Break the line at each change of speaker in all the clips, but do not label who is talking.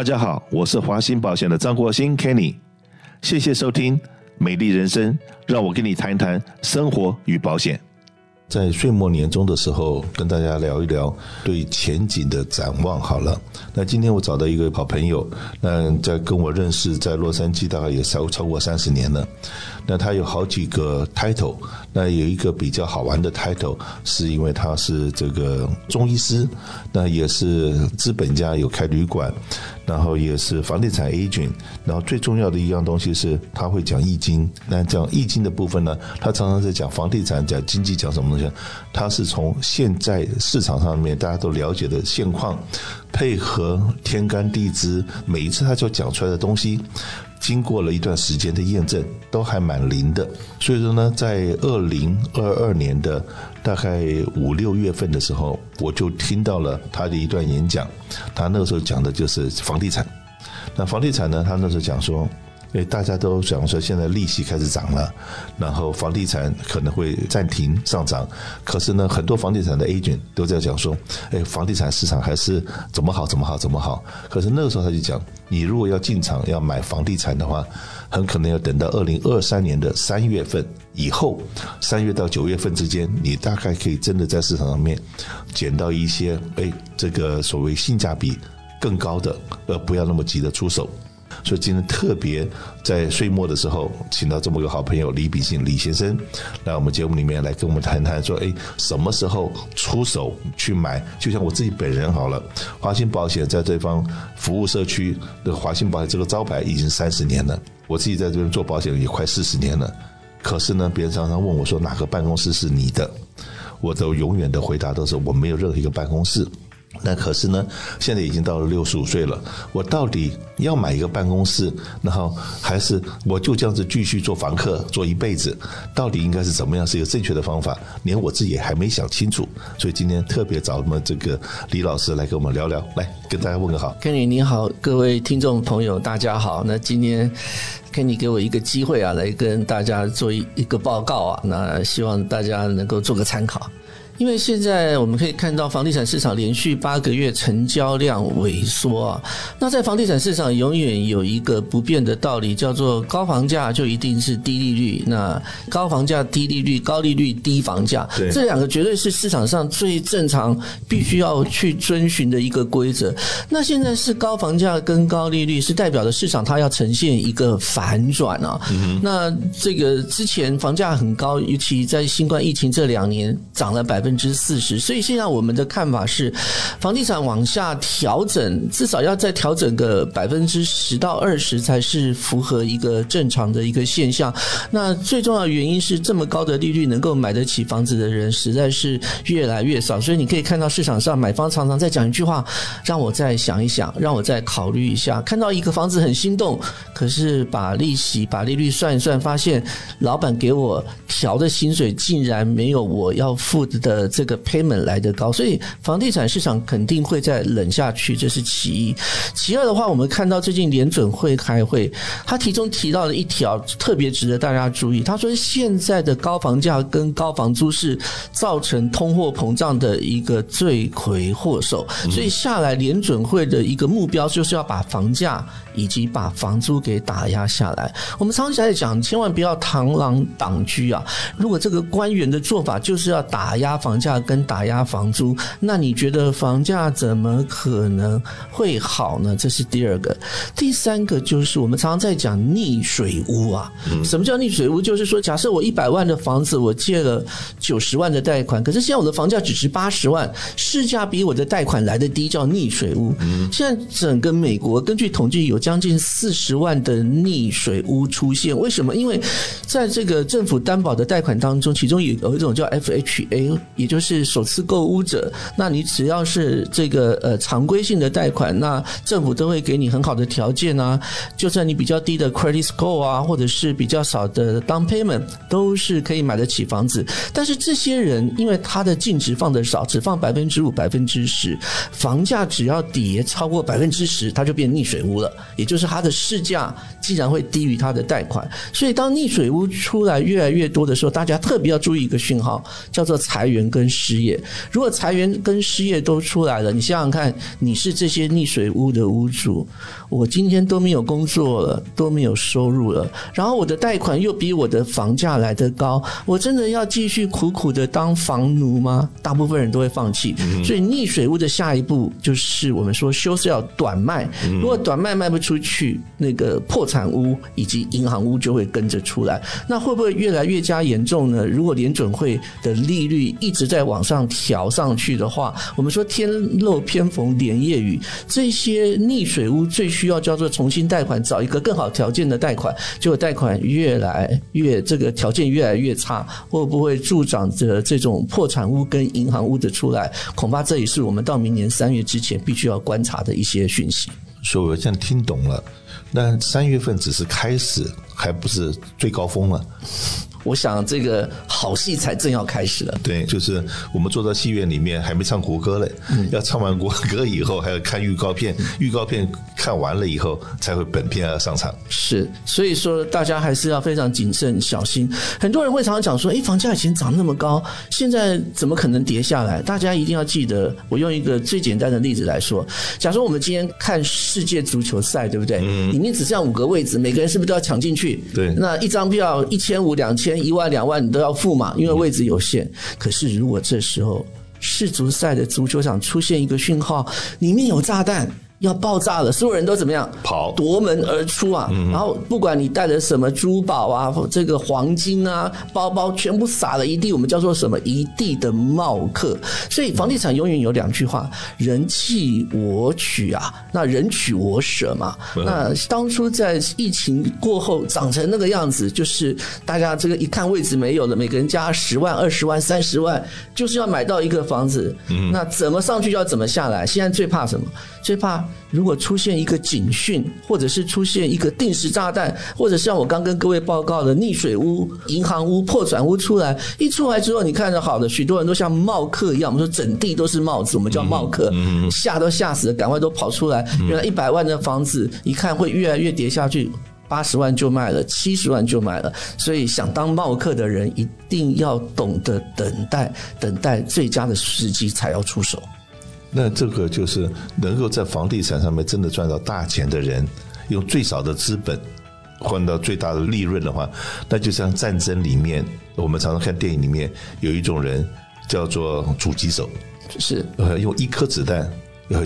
大家好，我是华兴保险的张国兴 Kenny，谢谢收听《美丽人生》，让我跟你谈一谈生活与保险。在岁末年终的时候，跟大家聊一聊对前景的展望。好了，那今天我找到一个好朋友，那在跟我认识在洛杉矶大概也超超过三十年了。那他有好几个 title，那有一个比较好玩的 title，是因为他是这个中医师，那也是资本家，有开旅馆。然后也是房地产 agent，然后最重要的一样东西是他会讲易经。那讲易经的部分呢，他常常在讲房地产、讲经济、讲什么东西？他是从现在市场上面大家都了解的现况，配合天干地支，每一次他就讲出来的东西。经过了一段时间的验证，都还蛮灵的。所以说呢，在二零二二年的大概五六月份的时候，我就听到了他的一段演讲。他那个时候讲的就是房地产。那房地产呢，他那时候讲说。因为大家都讲说，现在利息开始涨了，然后房地产可能会暂停上涨。可是呢，很多房地产的 agent 都在讲说，哎，房地产市场还是怎么好怎么好怎么好。可是那个时候他就讲，你如果要进场要买房地产的话，很可能要等到二零二三年的三月份以后，三月到九月份之间，你大概可以真的在市场上面捡到一些，哎，这个所谓性价比更高的，而不要那么急的出手。所以今天特别在岁末的时候，请到这么个好朋友李秉信李先生来我们节目里面来跟我们谈谈，说，哎，什么时候出手去买？就像我自己本人好了，华兴保险在这方服务社区的华兴保险这个招牌已经三十年了，我自己在这边做保险也快四十年了。可是呢，别人常常问我说，哪个办公室是你的？我都永远的回答都是我没有任何一个办公室。那可是呢，现在已经到了六十五岁了，我到底要买一个办公室，然后还是我就这样子继续做房客做一辈子？到底应该是怎么样是一个正确的方法？连我自己也还没想清楚，所以今天特别找我们这个李老师来跟我们聊聊，来跟大家问个好。
Kenny 你好，各位听众朋友大家好。那今天 Kenny 给我一个机会啊，来跟大家做一一个报告啊，那希望大家能够做个参考。因为现在我们可以看到房地产市场连续八个月成交量萎缩啊，那在房地产市场永远有一个不变的道理，叫做高房价就一定是低利率。那高房价低利率，高利率低房价，这两个绝对是市场上最正常、必须要去遵循的一个规则。那现在是高房价跟高利率，是代表着市场它要呈现一个反转啊。那这个之前房价很高，尤其在新冠疫情这两年涨了百分。百分之四十，所以现在我们的看法是，房地产往下调整，至少要再调整个百分之十到二十，才是符合一个正常的一个现象。那最重要的原因是，这么高的利率能够买得起房子的人实在是越来越少。所以你可以看到市场上买方常常在讲一句话：“让我再想一想，让我再考虑一下。”看到一个房子很心动，可是把利息、把利率算一算，发现老板给我调的薪水竟然没有我要付的。呃，这个 payment 来得高，所以房地产市场肯定会再冷下去，这是其一。其二的话，我们看到最近联准会开会，他其中提到了一条特别值得大家注意。他说，现在的高房价跟高房租是造成通货膨胀的一个罪魁祸首，所以下来联准会的一个目标就是要把房价以及把房租给打压下来。我们常常在讲，千万不要螳螂挡车啊！如果这个官员的做法就是要打压房，房价跟打压房租，那你觉得房价怎么可能会好呢？这是第二个，第三个就是我们常常在讲逆水屋啊。什么叫逆水屋？就是说，假设我一百万的房子，我借了九十万的贷款，可是现在我的房价只值八十万，市价比我的贷款来得低，叫逆水屋。现在整个美国根据统计，有将近四十万的逆水屋出现。为什么？因为在这个政府担保的贷款当中，其中有有一种叫 FHA。也就是首次购屋者，那你只要是这个呃常规性的贷款，那政府都会给你很好的条件啊。就算你比较低的 credit score 啊，或者是比较少的 down payment，都是可以买得起房子。但是这些人因为他的净值放的少，只放百分之五、百分之十，房价只要跌超过百分之十，他就变逆水屋了。也就是他的市价既然会低于他的贷款，所以当逆水屋出来越来越多的时候，大家特别要注意一个讯号，叫做裁员跟失业。如果裁员跟失业都出来了，你想想看，你是这些逆水屋的屋主，我今天都没有工作了，都没有收入了，然后我的贷款又比我的房价来得高，我真的要继续苦苦的当房奴吗？大部分人都会放弃。所以逆水屋的下一步就是我们说修是要短卖，如果短卖卖不出去，那个破产产屋以及银行屋就会跟着出来。那会不会越来越加严重呢？如果联准会的利率一直在往上调上去的话，我们说天漏偏逢连夜雨，这些逆水屋最需要叫做重新贷款，找一个更好条件的贷款，结果贷款越来越这个条件越来越差，会不会助长着这种破产屋跟银行屋的出来？恐怕这也是我们到明年三月之前必须要观察的一些讯息。
所以我现在听懂了，那三月份只是开始，还不是最高峰了。
我想这个好戏才正要开始了。
对，就是我们坐在戏院里面还没唱国歌嘞，嗯、要唱完国歌以后还要看预告片，预告片看完了以后才会本片要上场。
是，所以说大家还是要非常谨慎小心。很多人会常常讲说：“哎，房价以前涨那么高，现在怎么可能跌下来？”大家一定要记得，我用一个最简单的例子来说：假如我们今天看世界足球赛，对不对？嗯。里面只剩下五个位置，每个人是不是都要抢进去？
对。
那一张票一千五、两千。一万两万你都要付嘛，因为位置有限。可是如果这时候世足赛的足球场出现一个讯号，里面有炸弹。要爆炸了，所有人都怎么样？
跑，
夺门而出啊！然后不管你带的什么珠宝啊，这个黄金啊，包包全部撒了一地，我们叫做什么？一地的冒客。所以房地产永远有两句话：人弃我取啊，那人取我舍嘛。那当初在疫情过后涨成那个样子，就是大家这个一看位置没有了，每个人加十万、二十万、三十万，就是要买到一个房子。那怎么上去要怎么下来？现在最怕什么？最怕。如果出现一个警讯，或者是出现一个定时炸弹，或者像我刚跟各位报告的逆水屋、银行屋、破产屋出来，一出来之后，你看着好的，许多人都像冒客一样，我们说整地都是帽子，我们叫冒客，吓都吓死了，赶快都跑出来。原来一百万的房子，一看会越来越跌下去，八十万就卖了，七十万就卖了。所以想当冒客的人，一定要懂得等待，等待最佳的时机才要出手。
那这个就是能够在房地产上面真的赚到大钱的人，用最少的资本换到最大的利润的话，那就像战争里面，我们常常看电影里面有一种人叫做狙击手，
是
呃用一颗子弹。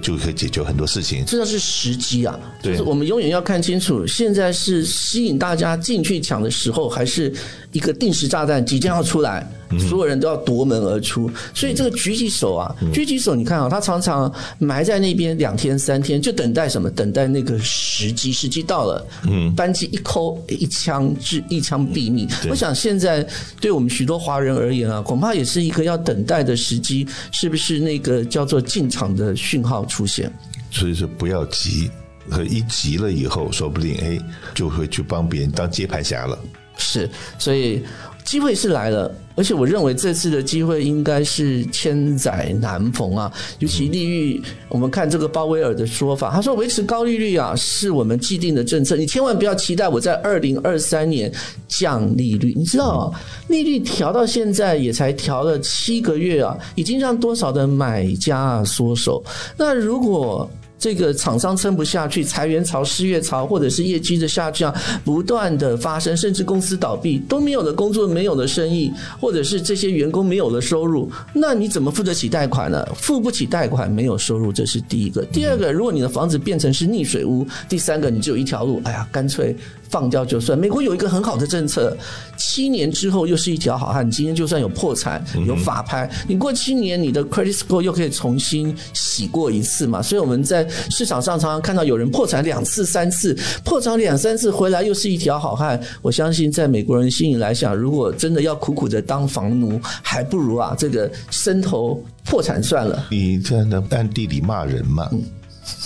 就可以解决很多事情，
这是时机啊！就是我们永远要看清楚，现在是吸引大家进去抢的时候，还是一个定时炸弹即将要出来，所有人都要夺门而出。所以这个狙击手啊，狙击手，你看啊，他常常埋在那边两天三天，就等待什么？等待那个时机，时机到了，嗯，扳机一扣，一枪致一枪毙命。我想现在对我们许多华人而言啊，恐怕也是一个要等待的时机，是不是那个叫做进场的讯号？出现，
所以说不要急，和一急了以后，说不定哎，就会去帮别人当接盘侠了。
是，所以机会是来了，而且我认为这次的机会应该是千载难逢啊。尤其利率，我们看这个鲍威尔的说法，他说维持高利率啊是我们既定的政策，你千万不要期待我在二零二三年降利率。你知道，利率调到现在也才调了七个月啊，已经让多少的买家啊缩手。那如果这个厂商撑不下去，裁员潮、失业潮，或者是业绩的下降不断的发生，甚至公司倒闭，都没有了工作，没有了生意，或者是这些员工没有了收入，那你怎么付得起贷款呢？付不起贷款，没有收入，这是第一个。第二个，如果你的房子变成是逆水屋，第三个，你只有一条路，哎呀，干脆。放掉就算。美国有一个很好的政策，七年之后又是一条好汉。你今天就算有破产、有法拍，你过七年，你的 credit score 又可以重新洗过一次嘛。所以我们在市场上常常看到有人破产两次、三次，破产两三次回来又是一条好汉。我相信在美国人心里来想，如果真的要苦苦的当房奴，还不如啊这个伸头破产算了。
你这样能暗地里骂人吗？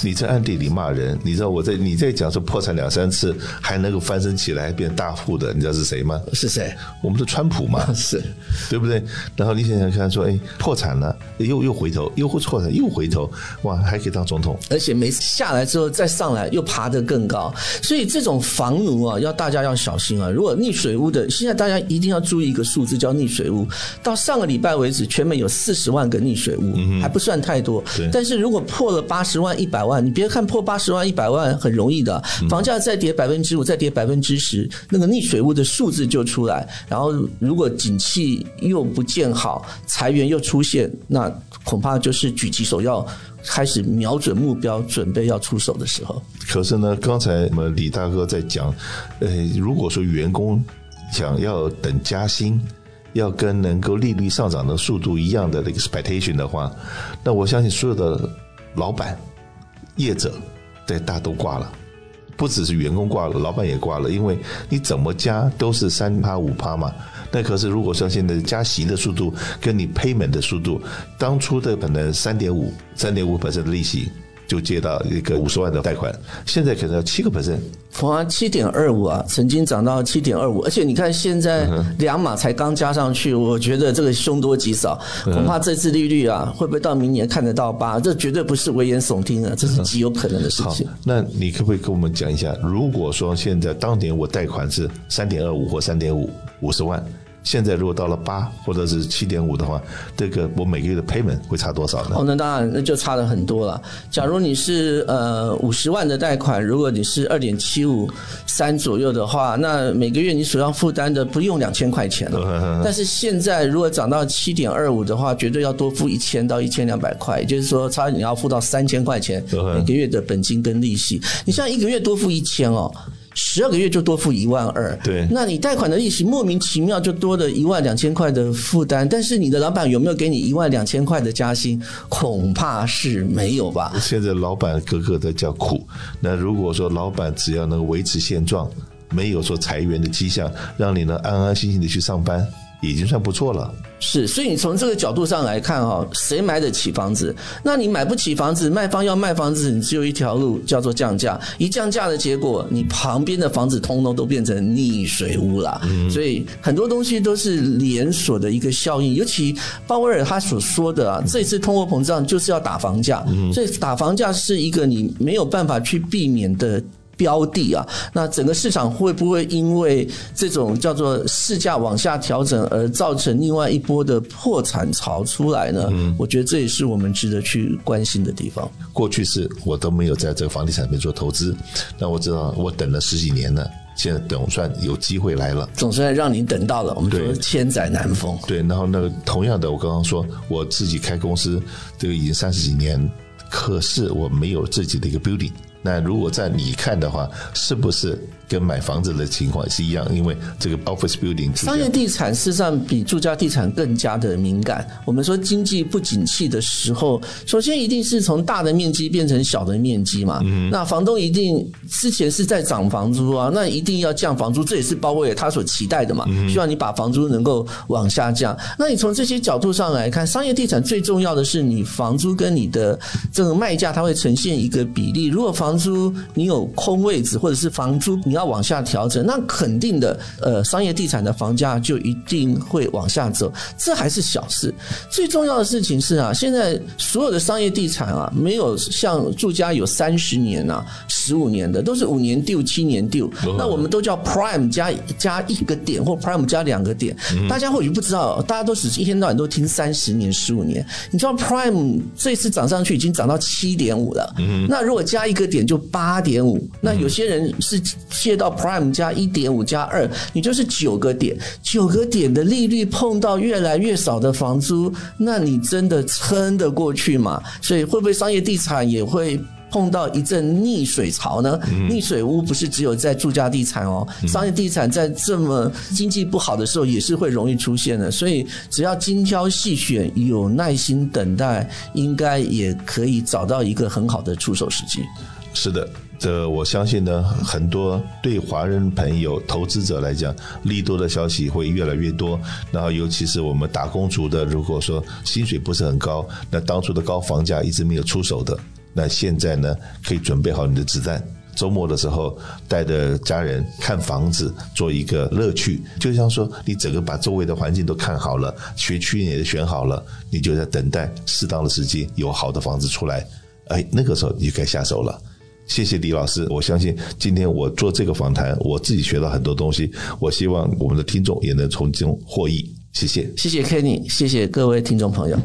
你在暗地里骂人，你知道我在你在讲说破产两三次还能够翻身起来变大户的，你知道是谁吗？
是谁？
我们的川普嘛，
是
对不对？然后你想想看，说哎破产了，又又回头，又会破产又回头，哇，还可以当总统，
而且每次下来之后再上来又爬得更高，所以这种房奴啊，要大家要小心啊！如果溺水屋的，现在大家一定要注意一个数字，叫溺水屋。到上个礼拜为止，全美有四十万个溺水屋，嗯、还不算太多。但是如果破了八十万、一百万，你别看破八十万、一百万很容易的，房价再跌百分之五、再跌百分之十，那个逆水物的数字就出来。然后如果景气又不见好，裁员又出现，那恐怕就是举起手要开始瞄准目标，准备要出手的时候。
可是呢，刚才我们李大哥在讲，呃，如果说员工想要等加薪，要跟能够利率上涨的速度一样的那个 expectation 的话，那我相信所有的老板。业者对大都挂了，不只是员工挂了，老板也挂了，因为你怎么加都是三趴五趴嘛。那可是如果说现在加息的速度跟你 payment 的速度，当初的可能三点五、三点五百分的利息。就借到一个五十万的贷款，现在可能要七个 percent，
哇，七点二五啊，曾经涨到七点二五，而且你看现在两码才刚加上去，我觉得这个凶多吉少，恐怕这次利率啊会不会到明年看得到八？这绝对不是危言耸听啊，这是极有可能的事情。
那你可不可以跟我们讲一下，如果说现在当年我贷款是三点二五或三点五五十万？现在如果到了八或者是七点五的话，这个我每个月的 payment 会差多少呢？
哦，那当然那就差了很多了。假如你是呃五十万的贷款，如果你是二点七五三左右的话，那每个月你所要负担的不用两千块钱了。但是现在如果涨到七点二五的话，绝对要多付一千到一千两百块，也就是说，差你要付到三千块钱每个月的本金跟利息。你像一个月多付一千哦。十二个月就多付一万二，
对，
那你贷款的利息莫名其妙就多了一万两千块的负担，但是你的老板有没有给你一万两千块的加薪？恐怕是没有吧。
现在老板个个都叫苦，那如果说老板只要能维持现状，没有说裁员的迹象，让你能安安心心的去上班。已经算不错了，
是，所以你从这个角度上来看哈，谁买得起房子？那你买不起房子，卖方要卖房子，你只有一条路，叫做降价。一降价的结果，你旁边的房子通通都变成溺水屋了。嗯，所以很多东西都是连锁的一个效应。尤其鲍威尔他所说的啊，这次通货膨胀就是要打房价，所以打房价是一个你没有办法去避免的。标的啊，那整个市场会不会因为这种叫做市价往下调整而造成另外一波的破产潮出来呢？嗯，我觉得这也是我们值得去关心的地方。
过去是我都没有在这个房地产里面做投资，那我知道我等了十几年了，现在总算有机会来了，
总算让你等到了。我们说千载难逢。
对，然后那个同样的，我刚刚说我自己开公司，这个已经三十几年，可是我没有自己的一个 building。那如果在你看的话，是不是？跟买房子的情况是一样，因为这个 office building
商业地产事实上比住家地产更加的敏感。我们说经济不景气的时候，首先一定是从大的面积变成小的面积嘛。嗯。那房东一定之前是在涨房租啊，那一定要降房租，这也是鲍威尔他所期待的嘛。希望你把房租能够往下降。那你从这些角度上来看，商业地产最重要的是你房租跟你的这个卖价，它会呈现一个比例。如果房租你有空位置，或者是房租你要往下调整，那肯定的，呃，商业地产的房价就一定会往下走，这还是小事。最重要的事情是啊，现在所有的商业地产啊，没有像住家有三十年啊、十五年的，都是五年 due、七年 due。那我们都叫 prime 加加一个点，或 prime 加两个点。大家或许不知道，大家都只是一天到晚都听三十年、十五年。你知道 prime 这次涨上去已经涨到七点五了，那如果加一个点就八点五。那有些人是借到 Prime 加一点五加二，你就是九个点，九个点的利率碰到越来越少的房租，那你真的撑得过去吗？所以会不会商业地产也会碰到一阵逆水潮呢？嗯、逆水屋不是只有在住家地产哦，商业地产在这么经济不好的时候也是会容易出现的。所以只要精挑细选，有耐心等待，应该也可以找到一个很好的出手时机。
是的。这我相信呢，很多对华人朋友、投资者来讲，利多的消息会越来越多。然后，尤其是我们打工族的，如果说薪水不是很高，那当初的高房价一直没有出手的，那现在呢，可以准备好你的子弹。周末的时候，带着家人看房子，做一个乐趣。就像说，你整个把周围的环境都看好了，学区也选好了，你就在等待适当的时机，有好的房子出来。哎，那个时候你就该下手了。谢谢李老师，我相信今天我做这个访谈，我自己学到很多东西。我希望我们的听众也能从中获益。谢谢，
谢谢 Kenny，谢谢各位听众朋友。